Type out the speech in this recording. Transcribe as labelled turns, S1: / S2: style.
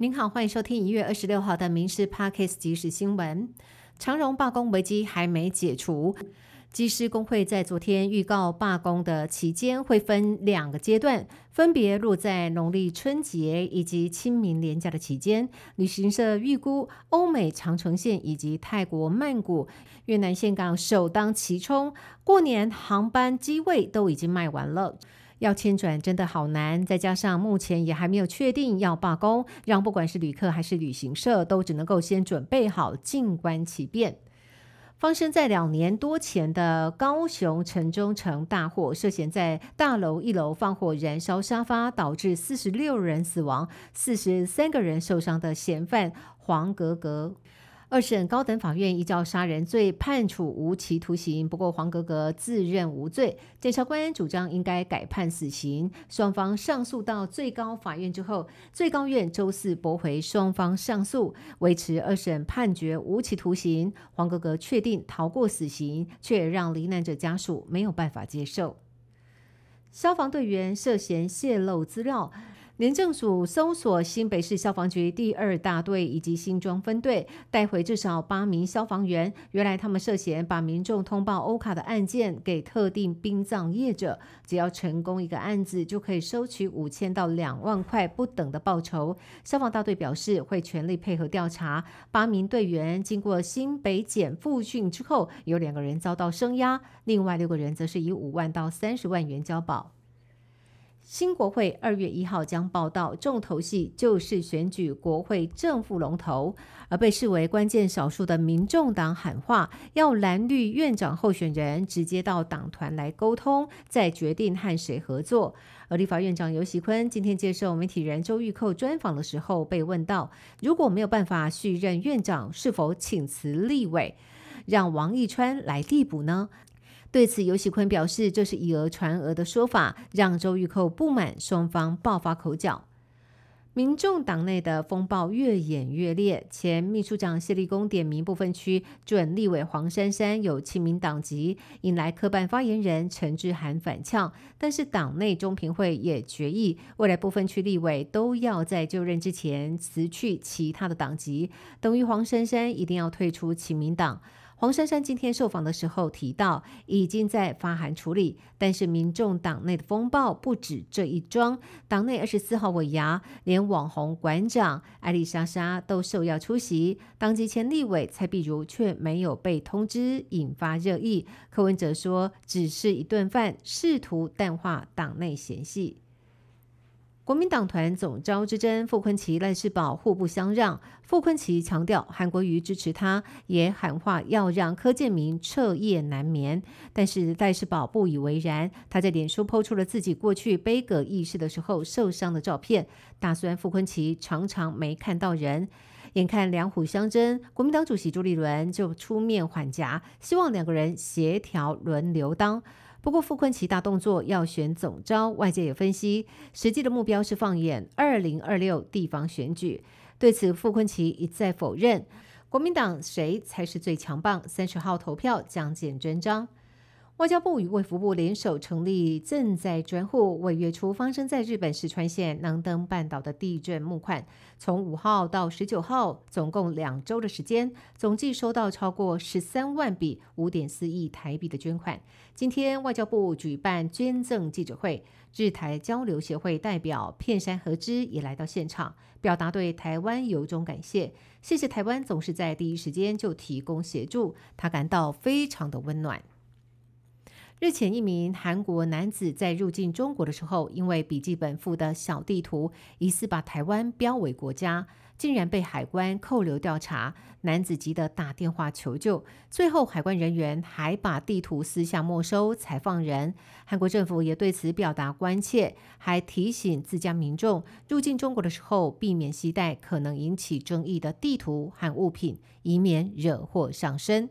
S1: 您好，欢迎收听一月二十六号的《民事 Parkes 即时新闻》。长荣罢工危机还没解除，机师工会在昨天预告罢工的期间会分两个阶段，分别落在农历春节以及清明连假的期间。旅行社预估，欧美长城线以及泰国曼谷、越南岘港首当其冲，过年航班机位都已经卖完了。要迁转真的好难，再加上目前也还没有确定要罢工，让不管是旅客还是旅行社都只能够先准备好，静观其变。发生在两年多前的高雄城中城大火，涉嫌在大楼一楼放火燃烧沙发，导致四十六人死亡、四十三个人受伤的嫌犯黄格格。二审高等法院依照杀人罪判处无期徒刑，不过黄格格自认无罪，检察官主张应该改判死刑。双方上诉到最高法院之后，最高院周四驳回双方上诉，维持二审判决无期徒刑。黄格格确定逃过死刑，却让罹难者家属没有办法接受。消防队员涉嫌泄露资料。廉政署搜索新北市消防局第二大队以及新庄分队，带回至少八名消防员。原来他们涉嫌把民众通报欧卡的案件给特定殡葬业者，只要成功一个案子，就可以收取五千到两万块不等的报酬。消防大队表示会全力配合调查。八名队员经过新北检复训之后，有两个人遭到声押，另外六个人则是以五万到三十万元交保。新国会二月一号将报道，重头戏就是选举国会正副龙头，而被视为关键少数的民众党喊话，要蓝绿院长候选人直接到党团来沟通，再决定和谁合作。而立法院长游锡坤今天接受媒体人周玉蔻专访的时候，被问到，如果没有办法续任院长，是否请辞立委，让王义川来递补呢？对此，尤喜坤表示，这是以讹传讹的说法，让周玉蔻不满，双方爆发口角。民众党内的风暴越演越烈，前秘书长谢立功点名部分区准立委黄珊珊有亲民党籍，引来科办发言人陈志涵反呛。但是党内中评会也决议，未来部分区立委都要在就任之前辞去其他的党籍，等于黄珊珊一定要退出亲民党。黄珊珊今天受访的时候提到，已经在发函处理，但是民众党内的风暴不止这一桩。党内二十四号尾牙，连网红馆长艾丽莎莎都受邀出席，当即前立委蔡碧如却没有被通知，引发热议。柯文哲说，只是一顿饭，试图淡化党内嫌隙。国民党团总召之争，傅昆奇、赖世宝互不相让。傅昆奇强调韩国瑜支持他，也喊话要让柯建明彻夜难眠。但是赖世宝不以为然，他在脸书抛出了自己过去悲歌义士的时候受伤的照片，打算傅昆奇常常没看到人。眼看两虎相争，国民党主席朱立伦就出面缓颊，希望两个人协调轮流当。不过，傅昆奇大动作要选总招，外界也分析，实际的目标是放眼二零二六地方选举。对此，傅昆奇一再否认。国民党谁才是最强棒？三十号投票将见真章。外交部与卫福部联手成立赈灾专户，为月初发生在日本石川县能登半岛的地震募款。从五号到十九号，总共两周的时间，总计收到超过十三万笔五点四亿台币的捐款。今天外交部举办捐赠记者会，日台交流协会代表片山和之也来到现场，表达对台湾由衷感谢，谢谢台湾总是在第一时间就提供协助，他感到非常的温暖。日前，一名韩国男子在入境中国的时候，因为笔记本附的小地图疑似把台湾标为国家，竟然被海关扣留调查。男子急得打电话求救，最后海关人员还把地图私下没收才放人。韩国政府也对此表达关切，还提醒自家民众入境中国的时候，避免携带可能引起争议的地图和物品，以免惹祸上身。